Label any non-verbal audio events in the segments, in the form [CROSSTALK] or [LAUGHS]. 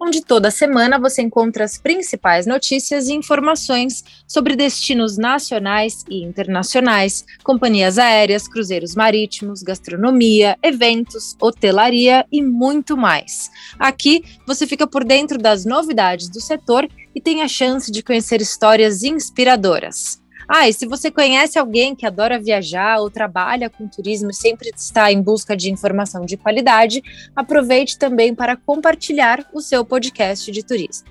onde toda semana você encontra as principais notícias e informações sobre destinos nacionais e internacionais, companhias aéreas, cruzeiros marítimos, gastronomia, eventos, hotelaria e muito mais. Aqui você fica por dentro das novidades do setor e tem a chance de conhecer histórias inspiradoras. Ah, e se você conhece alguém que adora viajar ou trabalha com turismo e sempre está em busca de informação de qualidade, aproveite também para compartilhar o seu podcast de turismo.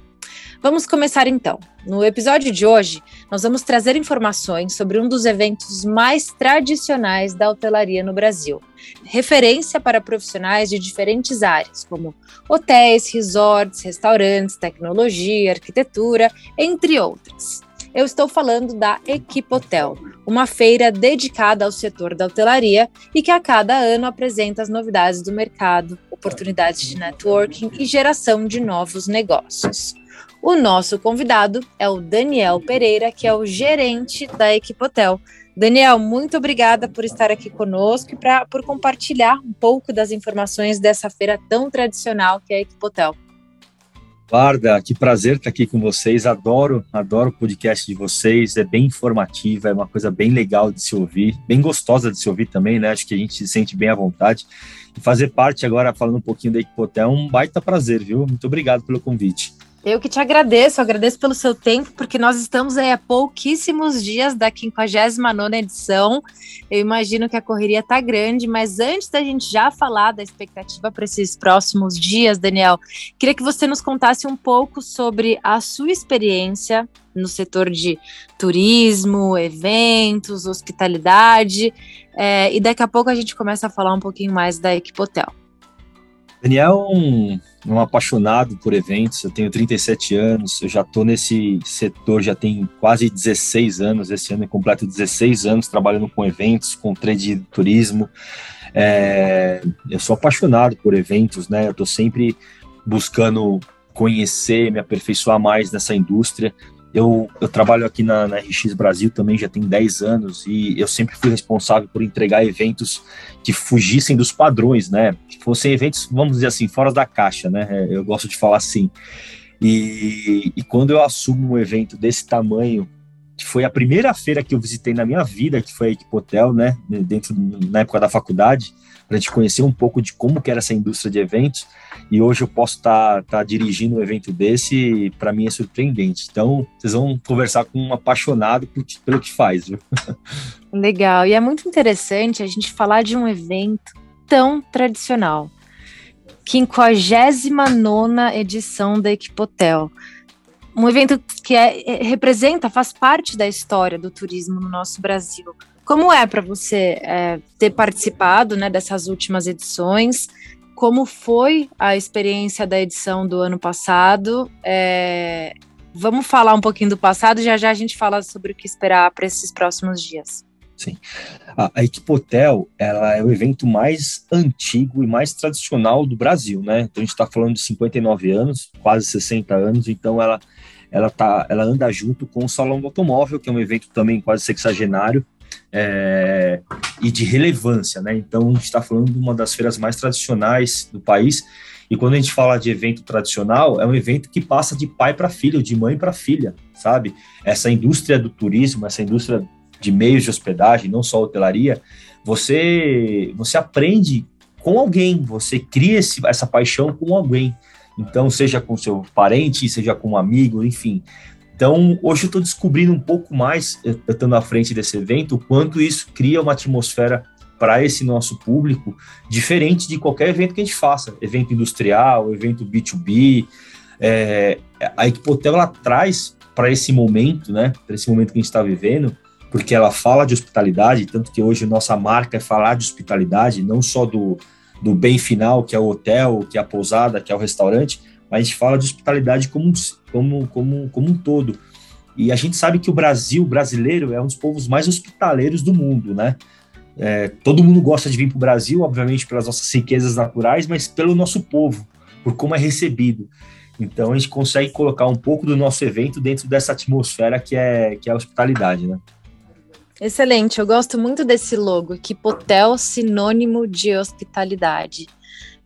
Vamos começar então. No episódio de hoje, nós vamos trazer informações sobre um dos eventos mais tradicionais da hotelaria no Brasil, referência para profissionais de diferentes áreas, como hotéis, resorts, restaurantes, tecnologia, arquitetura, entre outras eu estou falando da Equipotel, uma feira dedicada ao setor da hotelaria e que a cada ano apresenta as novidades do mercado, oportunidades de networking e geração de novos negócios. O nosso convidado é o Daniel Pereira, que é o gerente da Equipotel. Daniel, muito obrigada por estar aqui conosco e pra, por compartilhar um pouco das informações dessa feira tão tradicional que é a Equipotel. Guarda, que prazer estar aqui com vocês. Adoro, adoro o podcast de vocês. É bem informativa, é uma coisa bem legal de se ouvir, bem gostosa de se ouvir também, né? Acho que a gente se sente bem à vontade. E fazer parte agora, falando um pouquinho da Equipotel, é um baita prazer, viu? Muito obrigado pelo convite. Eu que te agradeço, agradeço pelo seu tempo, porque nós estamos aí há pouquíssimos dias da 59 edição. Eu imagino que a correria está grande, mas antes da gente já falar da expectativa para esses próximos dias, Daniel, queria que você nos contasse um pouco sobre a sua experiência no setor de turismo, eventos, hospitalidade, é, e daqui a pouco a gente começa a falar um pouquinho mais da Equipotel. Daniel é um, um, apaixonado por eventos, eu tenho 37 anos, eu já estou nesse setor já tem quase 16 anos, esse ano é completo 16 anos trabalhando com eventos, com trade de turismo. É, eu sou apaixonado por eventos, né? Eu estou sempre buscando conhecer, me aperfeiçoar mais nessa indústria. Eu, eu trabalho aqui na, na, RX Brasil também já tem 10 anos e eu sempre fui responsável por entregar eventos que fugissem dos padrões, né? Que fossem eventos, vamos dizer assim, fora da caixa, né? Eu gosto de falar assim. E, e quando eu assumo um evento desse tamanho, que foi a primeira feira que eu visitei na minha vida, que foi a Equipotel, né? Dentro, na época da faculdade, para a gente conhecer um pouco de como que era essa indústria de eventos. E hoje eu posso estar tá, tá dirigindo um evento desse para mim é surpreendente. Então, vocês vão conversar com um apaixonado pelo que faz, viu? [LAUGHS] Legal. E é muito interessante a gente falar de um evento tão tradicional. 59 edição da Equipotel. Um evento que é, é, representa, faz parte da história do turismo no nosso Brasil. Como é para você é, ter participado né, dessas últimas edições? Como foi a experiência da edição do ano passado? É, vamos falar um pouquinho do passado, já já a gente fala sobre o que esperar para esses próximos dias. Sim. A, a Equipotel, ela é o evento mais antigo e mais tradicional do Brasil, né? Então a gente está falando de 59 anos, quase 60 anos, então ela ela tá, ela anda junto com o Salão do Automóvel, que é um evento também quase sexagenário, é, e de relevância, né? Então, a gente está falando de uma das feiras mais tradicionais do país. E quando a gente fala de evento tradicional, é um evento que passa de pai para filho, de mãe para filha, sabe? Essa indústria do turismo, essa indústria de meios de hospedagem, não só hotelaria, você você aprende com alguém, você cria esse, essa paixão com alguém. Então, seja com seu parente, seja com um amigo, enfim. Então, hoje eu estou descobrindo um pouco mais, eu estando à frente desse evento, o quanto isso cria uma atmosfera para esse nosso público diferente de qualquer evento que a gente faça, evento industrial, evento B2B. É, a Equipotel ela traz para esse momento, né, para esse momento que a gente está vivendo, porque ela fala de hospitalidade, tanto que hoje nossa marca é falar de hospitalidade, não só do, do bem final, que é o hotel, que é a pousada, que é o restaurante, mas a gente fala de hospitalidade como, como, como, como um todo. E a gente sabe que o Brasil, o brasileiro, é um dos povos mais hospitaleiros do mundo, né? É, todo mundo gosta de vir para o Brasil, obviamente pelas nossas riquezas naturais, mas pelo nosso povo, por como é recebido. Então a gente consegue colocar um pouco do nosso evento dentro dessa atmosfera que é, que é a hospitalidade, né? Excelente, eu gosto muito desse logo, Equipotel, sinônimo de hospitalidade.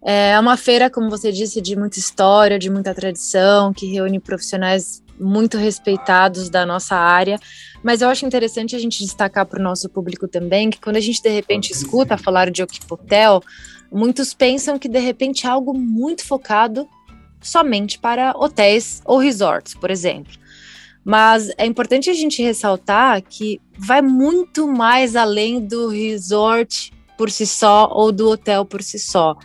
É uma feira, como você disse, de muita história, de muita tradição, que reúne profissionais muito respeitados da nossa área, mas eu acho interessante a gente destacar para o nosso público também que quando a gente de repente escuta falar de Okipotel, muitos pensam que de repente é algo muito focado somente para hotéis ou resorts, por exemplo. Mas é importante a gente ressaltar que vai muito mais além do resort por si só ou do hotel por si só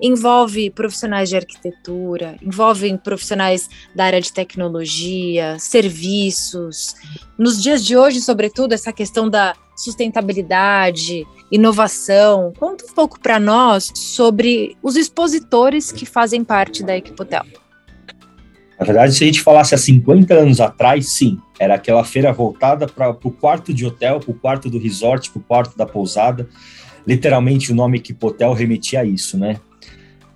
envolve profissionais de arquitetura, envolve profissionais da área de tecnologia, serviços. Nos dias de hoje, sobretudo, essa questão da sustentabilidade, inovação. Conta um pouco para nós sobre os expositores que fazem parte da Equipotel. Na verdade, se a gente falasse há 50 anos atrás, sim, era aquela feira voltada para o quarto de hotel, para o quarto do resort, para o quarto da pousada. Literalmente, o nome Equipotel remetia a isso, né?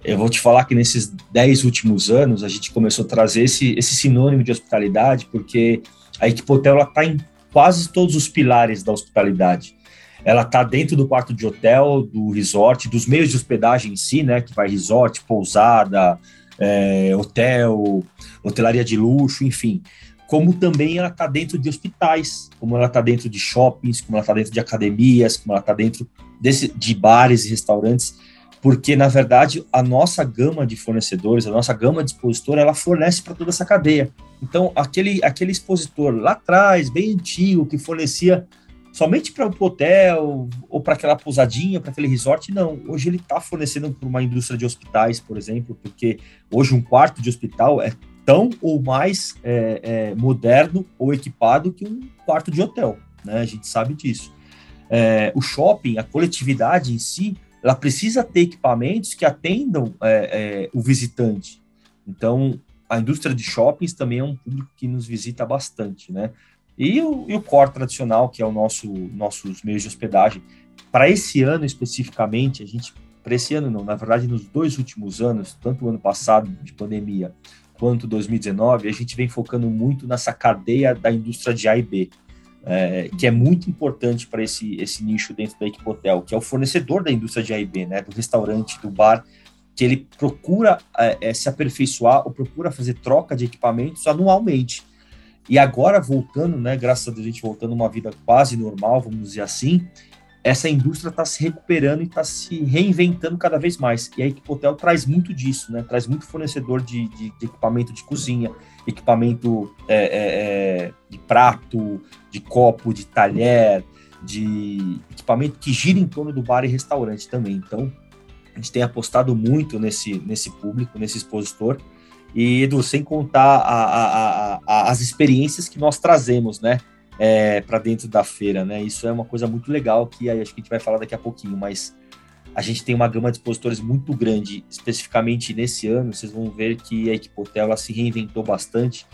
Eu vou te falar que nesses dez últimos anos a gente começou a trazer esse, esse sinônimo de hospitalidade, porque a Equipotel está em quase todos os pilares da hospitalidade. Ela está dentro do quarto de hotel, do resort, dos meios de hospedagem em si, né? Que vai resort, pousada, é, hotel, hotelaria de luxo, enfim. Como também ela está dentro de hospitais, como ela está dentro de shoppings, como ela está dentro de academias, como ela está dentro desse, de bares e restaurantes porque na verdade a nossa gama de fornecedores, a nossa gama de expositor, ela fornece para toda essa cadeia. Então, aquele, aquele expositor lá atrás, bem antigo, que fornecia somente para o hotel ou para aquela pousadinha, para aquele resort, não. Hoje ele está fornecendo para uma indústria de hospitais, por exemplo, porque hoje um quarto de hospital é tão ou mais é, é, moderno ou equipado que um quarto de hotel, né? A gente sabe disso. É, o shopping, a coletividade em si, ela precisa ter equipamentos que atendam é, é, o visitante. Então, a indústria de shoppings também é um público que nos visita bastante, né? E o, e o core tradicional, que é o nosso nossos meios de hospedagem. Para esse ano especificamente, a gente, para esse ano não, na verdade, nos dois últimos anos, tanto o ano passado de pandemia quanto 2019, a gente vem focando muito nessa cadeia da indústria de A e B é, que é muito importante para esse, esse nicho dentro da Equipe Hotel, que é o fornecedor da indústria de A&B, né, do restaurante, do bar, que ele procura é, é, se aperfeiçoar ou procura fazer troca de equipamentos anualmente. E agora, voltando, né, graças a Deus, a gente voltando a uma vida quase normal, vamos dizer assim, essa indústria está se recuperando e está se reinventando cada vez mais. E a Equipe Hotel traz muito disso, né? Traz muito fornecedor de, de, de equipamento de cozinha, equipamento é, é, é, de prato, de copo, de talher, de equipamento que gira em torno do bar e restaurante também. Então, a gente tem apostado muito nesse, nesse público, nesse expositor. E, Edu, sem contar a, a, a, as experiências que nós trazemos, né? É, para dentro da feira, né? Isso é uma coisa muito legal que aí acho que a gente vai falar daqui a pouquinho, mas a gente tem uma gama de expositores muito grande, especificamente nesse ano, vocês vão ver que a Equipe Hotel ela se reinventou bastante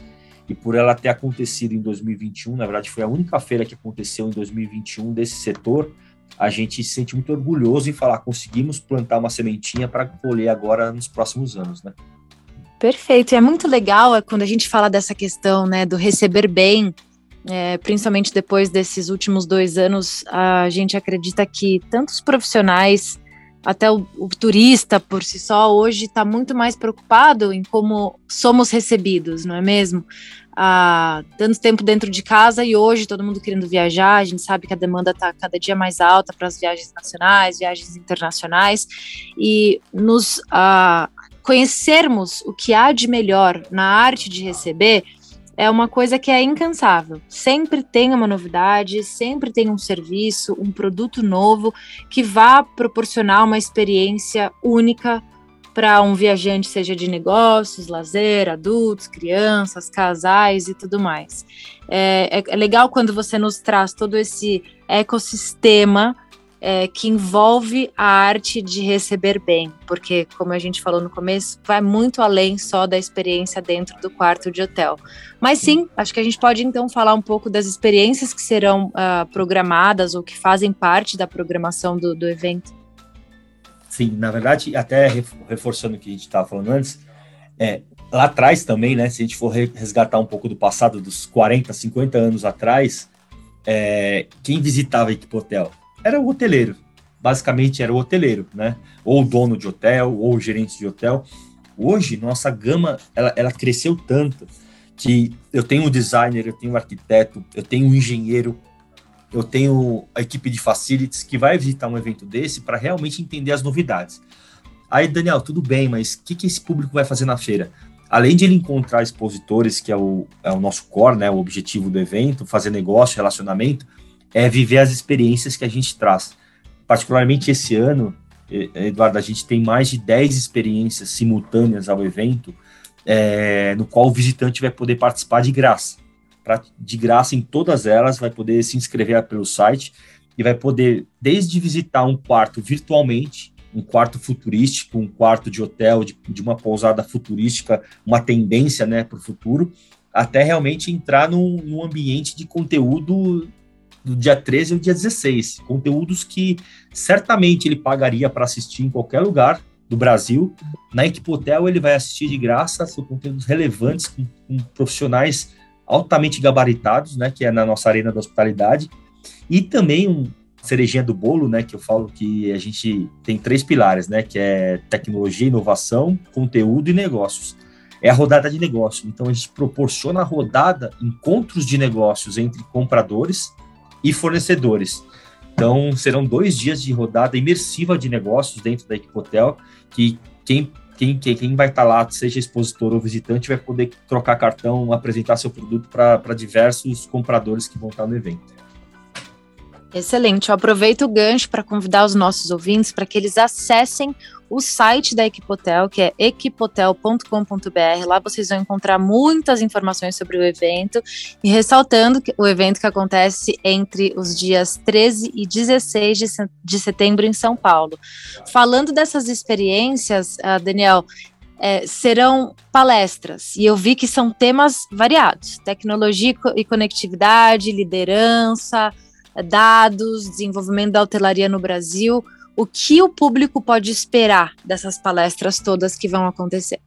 e por ela ter acontecido em 2021, na verdade foi a única feira que aconteceu em 2021 desse setor, a gente se sente muito orgulhoso em falar, conseguimos plantar uma sementinha para colher agora nos próximos anos, né? Perfeito, e é muito legal é quando a gente fala dessa questão, né, do receber bem, é, principalmente depois desses últimos dois anos, a gente acredita que tantos profissionais até o, o, turista por si só hoje está muito mais preocupado em como somos recebidos, não é mesmo? Ah, tanto tempo dentro de casa e hoje todo mundo querendo viajar, a gente sabe que a demanda está cada dia mais alta para as viagens nacionais, viagens internacionais e nos ah, conhecermos o que há de melhor na arte de receber é uma coisa que é incansável. Sempre tem uma novidade, sempre tem um serviço, um produto novo que vá proporcionar uma experiência única para um viajante, seja de negócios, lazer, adultos, crianças, casais e tudo mais. É, é, é legal quando você nos traz todo esse ecossistema é, que envolve a arte de receber bem, porque, como a gente falou no começo, vai muito além só da experiência dentro do quarto de hotel. Mas sim, acho que a gente pode então falar um pouco das experiências que serão uh, programadas ou que fazem parte da programação do, do evento. Sim, na verdade, até reforçando o que a gente estava falando antes, é, lá atrás também, né, se a gente for resgatar um pouco do passado, dos 40, 50 anos atrás, é, quem visitava a Equipe Hotel? Era o hoteleiro, basicamente era o hoteleiro, né, ou dono de hotel, ou gerente de hotel. Hoje, nossa gama, ela, ela cresceu tanto que eu tenho um designer, eu tenho um arquiteto, eu tenho um engenheiro, eu tenho a equipe de facilities que vai visitar um evento desse para realmente entender as novidades. Aí, Daniel, tudo bem, mas o que, que esse público vai fazer na feira? Além de ele encontrar expositores, que é o, é o nosso core, né, o objetivo do evento, fazer negócio, relacionamento, é viver as experiências que a gente traz. Particularmente esse ano, Eduardo, a gente tem mais de 10 experiências simultâneas ao evento, é, no qual o visitante vai poder participar de graça. Pra, de graça em todas elas, vai poder se inscrever pelo site e vai poder, desde visitar um quarto virtualmente, um quarto futurístico, um quarto de hotel, de, de uma pousada futurística, uma tendência né, para o futuro, até realmente entrar num, num, ambiente de conteúdo do dia 13 ao dia 16. Conteúdos que certamente ele pagaria para assistir em qualquer lugar do Brasil. Na Equipe Hotel ele vai assistir de graça, são conteúdos relevantes, com, com profissionais altamente gabaritados, né, que é na nossa arena da hospitalidade, e também um, cerejinha do bolo, né, que eu falo que a gente tem três pilares, né, que é tecnologia, inovação, conteúdo e negócios. É a rodada de negócio. Então a gente proporciona a rodada, encontros de negócios entre compradores e fornecedores. Então serão dois dias de rodada imersiva de negócios dentro da Equipe Hotel, que quem quem, quem vai estar lá, seja expositor ou visitante, vai poder trocar cartão, apresentar seu produto para diversos compradores que vão estar no evento. Excelente. Eu aproveito o gancho para convidar os nossos ouvintes para que eles acessem o site da Equipotel, que é equipotel.com.br. Lá vocês vão encontrar muitas informações sobre o evento e ressaltando que o evento que acontece entre os dias 13 e 16 de setembro em São Paulo. Falando dessas experiências, uh, Daniel, é, serão palestras e eu vi que são temas variados: tecnologia e conectividade, liderança dados, desenvolvimento da hotelaria no Brasil. O que o público pode esperar dessas palestras todas que vão acontecer?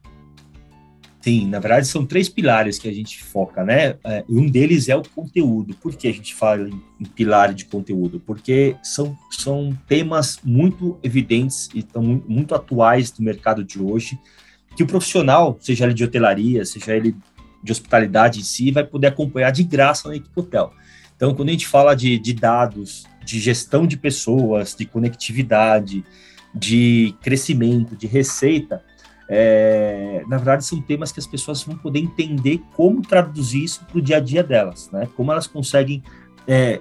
Sim, na verdade são três pilares que a gente foca, né? É, um deles é o conteúdo. Por que a gente fala em, pilar de conteúdo? Porque são, são temas muito evidentes e tão, muito atuais do mercado de hoje, que o profissional, seja ele de hotelaria, seja ele de hospitalidade em si, vai poder acompanhar de graça na equipe hotel. Então, quando a gente fala de, de dados, de gestão de pessoas, de conectividade, de crescimento, de receita, é, na verdade são temas que as pessoas vão poder entender como traduzir isso para o dia a dia delas, né? Como elas conseguem é,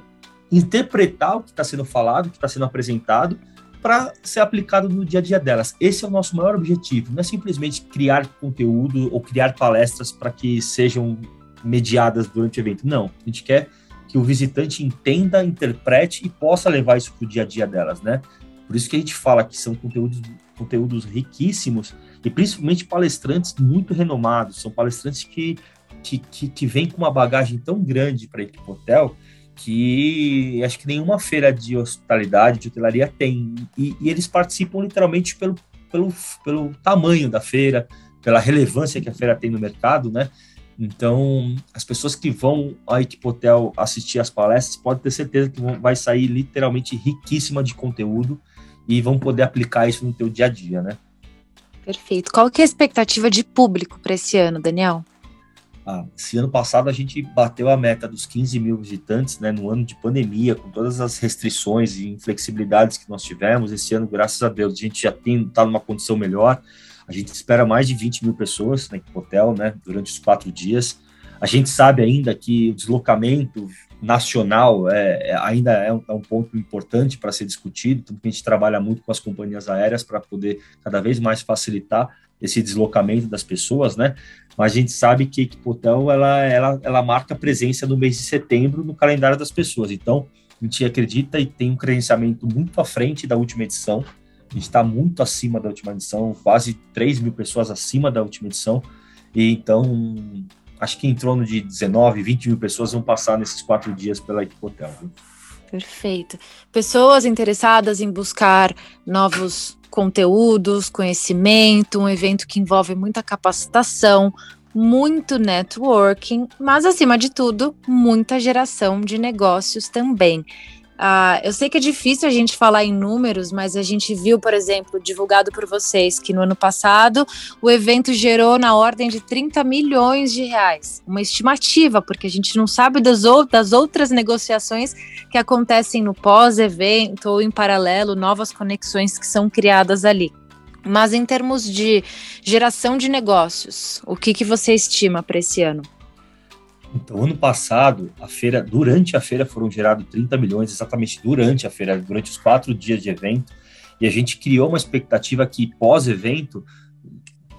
interpretar o que está sendo falado, o que está sendo apresentado, para ser aplicado no dia a dia delas. Esse é o nosso maior objetivo. Não é simplesmente criar conteúdo ou criar palestras para que sejam mediadas durante o evento. Não, a gente quer que o visitante entenda, interprete e possa levar isso para o dia a dia delas, né? Por isso que a gente fala que são conteúdos, conteúdos riquíssimos e principalmente palestrantes muito renomados, são palestrantes que, que, que, que vêm com uma bagagem tão grande para a equipe hotel que acho que nenhuma feira de hospitalidade, de hotelaria tem. E, e, eles participam literalmente pelo, pelo, pelo tamanho da feira, pela relevância que a feira tem no mercado, né? Então, as pessoas que vão à Equipe Hotel assistir as palestras podem ter certeza que vão, vai sair literalmente riquíssima de conteúdo e vão poder aplicar isso no teu dia a dia, né? Perfeito. Qual que é a expectativa de público para esse ano, Daniel? Ah, esse ano passado a gente bateu a meta dos 15 mil visitantes, né, no ano de pandemia, com todas as restrições e inflexibilidades que nós tivemos. Esse ano, graças a Deus, a gente já está numa condição melhor. A gente espera mais de 20 mil pessoas no hotel, né, durante os quatro dias. A gente sabe ainda que o deslocamento nacional é, é ainda é um, é um, ponto importante para ser discutido, tanto que a gente trabalha muito com as companhias aéreas para poder cada vez mais facilitar esse deslocamento das pessoas, né? Mas a gente sabe que a Equipe Hotel, ela, ela, ela marca presença no mês de setembro no calendário das pessoas. Então, a gente acredita e tem um credenciamento muito à frente da última edição. Gente está muito acima da última edição, quase 3 mil pessoas acima da última edição. E então, acho que em torno de 19, 20 mil pessoas vão passar nesses quatro dias pela Equipe Hotel. Viu? Perfeito. Pessoas interessadas em buscar novos conteúdos, conhecimento, um evento que envolve muita capacitação, muito networking, mas acima de tudo, muita geração de negócios também. Uh, eu sei que é difícil a gente falar em números, mas a gente viu, por exemplo, divulgado por vocês, que no ano passado o evento gerou na ordem de 30 milhões de reais. Uma estimativa, porque a gente não sabe das, das outras negociações que acontecem no pós-evento ou em paralelo, novas conexões que são criadas ali. Mas em termos de geração de negócios, o que, que você estima para esse ano? Então, ano passado, a feira, durante a feira foram gerados 30 milhões, exatamente durante a feira, durante os quatro dias de evento, e a gente criou uma expectativa que pós-evento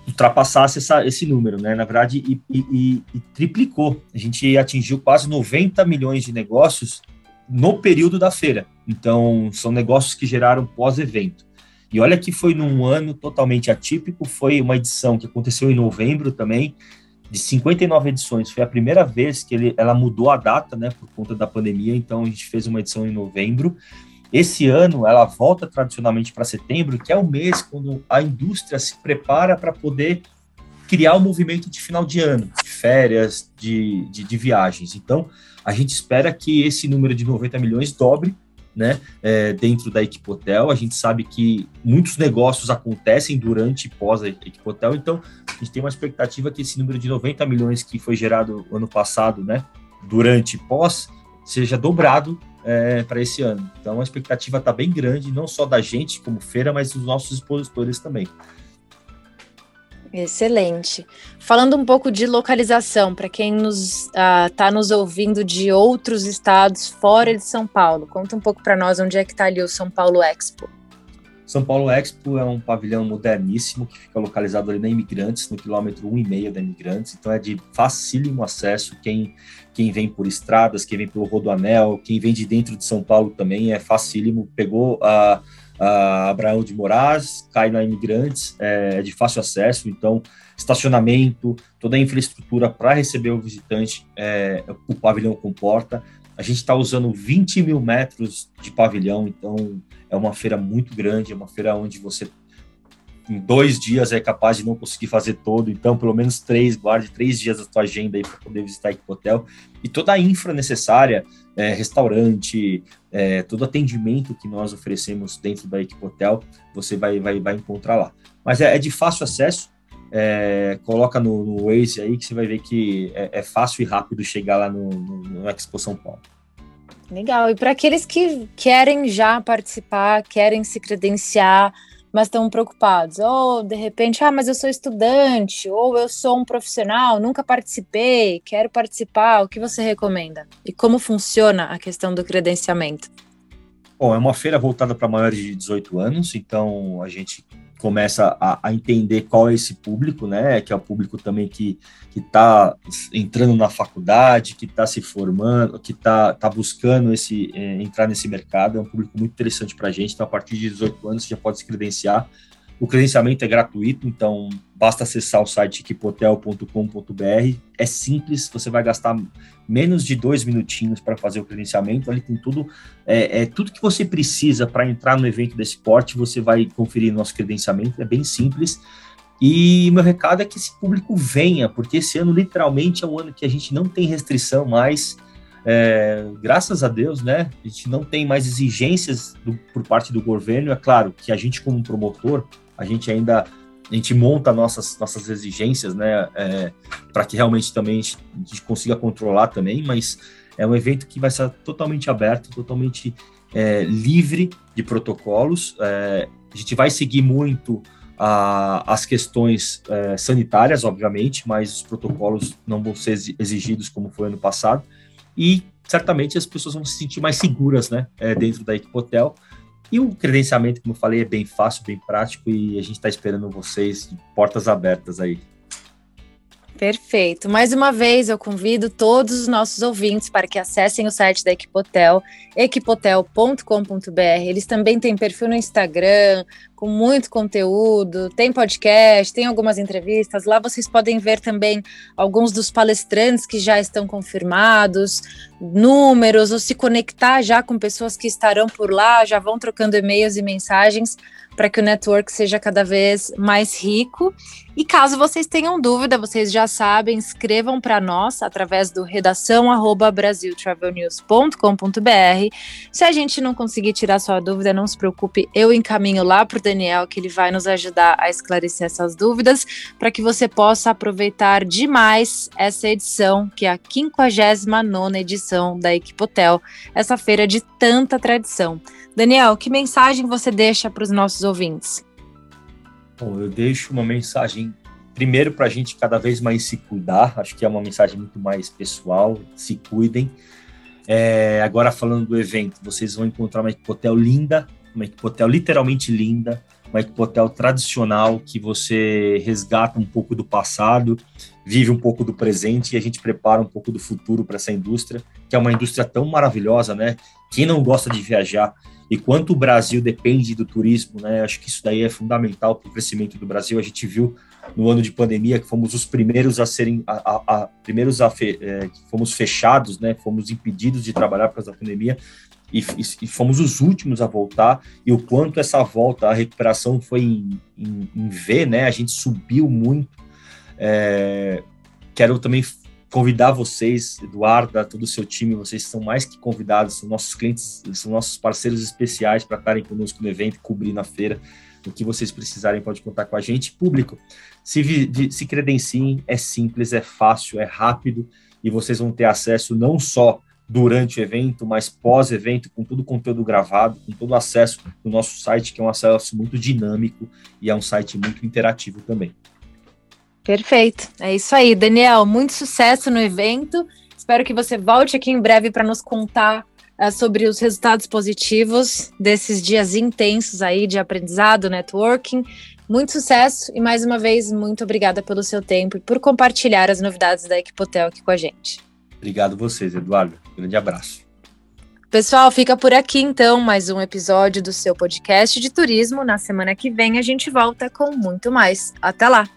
ultrapassasse essa, esse número, né? Na verdade, e, e, e, triplicou. A gente atingiu quase 90 milhões de negócios no período da feira. Então, são negócios que geraram pós-evento. E olha que foi num ano totalmente atípico, foi uma edição que aconteceu em novembro também, de 59 edições. Foi a primeira vez que ele, ela mudou a data, né, por conta da pandemia, então a gente fez uma edição em novembro. Esse ano ela volta tradicionalmente para setembro, que é o mês quando a indústria se prepara para poder criar o um movimento de final de ano, de férias, de, de, de viagens. Então, a gente espera que esse número de 90 milhões dobre né, é, dentro da Equipe Hotel. A gente sabe que muitos negócios acontecem durante e pós a Equipe Hotel, então a gente tem uma expectativa que esse número de 90 milhões que foi gerado ano passado, né, durante e pós, seja dobrado é, para esse ano. Então a expectativa está bem grande, não só da gente como feira, mas dos nossos expositores também. Excelente. Falando um pouco de localização, para quem está uh, nos ouvindo de outros estados fora de São Paulo, conta um pouco para nós onde é que está ali o São Paulo Expo. São Paulo Expo é um pavilhão moderníssimo que fica localizado ali na Imigrantes, no quilômetro 1,5 da Imigrantes, então é de facílimo acesso. Quem, quem vem por estradas, quem vem pelo Rodoanel, quem vem de dentro de São Paulo também é facílimo. Pegou a. Uh, uh, Abraão de Moraes, cai na Imigrantes, é, de fácil acesso, então estacionamento, toda a infraestrutura para receber o visitante, é, o pavilhão comporta. A gente está usando 20 mil metros de pavilhão, então é uma feira muito grande, é uma feira onde você em dois dias é capaz de não conseguir fazer todo, então pelo menos três, guarde três dias da sua agenda aí para poder visitar o hotel e toda a infra necessária, é, restaurante, é, todo atendimento que nós oferecemos dentro da Equipe Hotel, você vai, vai, vai encontrar lá. Mas é, é de fácil acesso, é, coloca no, no Waze aí que você vai ver que é, é fácil e rápido chegar lá no, no, no Expo São Paulo. Legal. E para aqueles que querem já participar, querem se credenciar, mas estão preocupados. Ou de repente, ah, mas eu sou estudante, ou eu sou um profissional, nunca participei, quero participar. O que você recomenda? E como funciona a questão do credenciamento? Bom, é uma feira voltada para maiores de 18 anos, então a gente começa a, a, entender qual é esse público, né? Que é o público também que está entrando na faculdade, que está se formando, que está tá buscando esse é, entrar nesse mercado. É um público muito interessante para a gente. Então, a partir de 18 anos, você já pode se credenciar. O credenciamento é gratuito, então basta acessar o site equipotel.com.br. É simples, você vai gastar menos de dois minutinhos para fazer o credenciamento. Ali tem tudo, é, é tudo que você precisa para entrar no evento desse porte. Você vai conferir nosso credenciamento, é bem simples. E meu recado é que esse público venha, porque esse ano literalmente é um ano que a gente não tem restrição mais. É, graças a Deus, né? A gente não tem mais exigências do, por parte do governo. É claro que a gente, como promotor, a gente ainda a gente monta nossas nossas exigências, né, é, para que realmente também a gente, a gente, consiga controlar também, mas é um evento que vai ser totalmente aberto, totalmente é, livre de protocolos. É, a gente vai seguir muito a, as questões é, sanitárias, obviamente, mas os protocolos não vão ser exigidos como foi ano passado. E certamente as pessoas vão se sentir mais seguras, né, é, dentro da equipe hotel e o credenciamento, como eu falei, é bem fácil, bem prático e a gente está esperando vocês de portas abertas aí. Perfeito. Mais uma vez, eu convido todos os nossos ouvintes para que acessem o site da Equipotel, equipotel.com.br. Eles também têm perfil no Instagram, com muito conteúdo, tem podcast, tem algumas entrevistas. Lá vocês podem ver também alguns dos palestrantes que já estão confirmados, números, ou se conectar já com pessoas que estarão por lá, já vão trocando e-mails e mensagens para que o network seja cada vez mais rico. E caso vocês tenham dúvida, vocês já sabem, escrevam para nós através do redação@brasiltravelnews.com.br. Se a gente não conseguir tirar sua dúvida, não se preocupe, eu encaminho lá para o Daniel, que ele vai nos ajudar a esclarecer essas dúvidas, para que você possa aproveitar demais essa edição, que é a 59 edição da Equipotel, essa feira de tanta tradição. Daniel, que mensagem você deixa para os nossos ouvintes? Bom, eu deixo uma mensagem, primeiro, para a gente cada vez mais se cuidar, acho que é uma mensagem muito mais pessoal, se cuidem. É, agora, falando do evento, vocês vão encontrar uma hotel linda, uma hotel literalmente linda, uma hotel tradicional que você resgata um pouco do passado, vive um pouco do presente e a gente prepara um pouco do futuro para essa indústria, que é uma indústria tão maravilhosa, né? Quem não gosta de viajar e quanto o Brasil depende do turismo, né? Acho que isso daí é fundamental para o crescimento do Brasil. A gente viu no ano de pandemia que fomos os primeiros a serem, a, a, a primeiros a fe, é, fomos fechados, né? Fomos impedidos de trabalhar por causa da pandemia e, e, fomos os últimos a voltar. E o quanto essa volta, a recuperação foi em, em, em V, né? A gente subiu muito. É, quero também convidar vocês, Eduardo, todo o seu time, vocês são mais que convidados, são nossos clientes, são nossos parceiros especiais para estarem conosco no evento, cobrir na feira. O que vocês precisarem, pode contar com a gente. Público, se, se credenciem, é simples, é fácil, é rápido e vocês vão ter acesso não só durante o evento, mas pós-evento, com todo o conteúdo gravado, com todo o acesso do nosso site, que é um acesso muito dinâmico e é um site muito interativo também. Perfeito. É isso aí, Daniel. Muito sucesso no evento. Espero que você volte aqui em breve para nos contar uh, sobre os resultados positivos desses dias intensos aí de aprendizado, networking. Muito sucesso e mais uma vez muito obrigada pelo seu tempo e por compartilhar as novidades da Equipotel aqui com a gente. Obrigado vocês, Eduardo. Grande abraço. Pessoal, fica por aqui então mais um episódio do seu podcast de turismo. Na semana que vem a gente volta com muito mais. Até lá!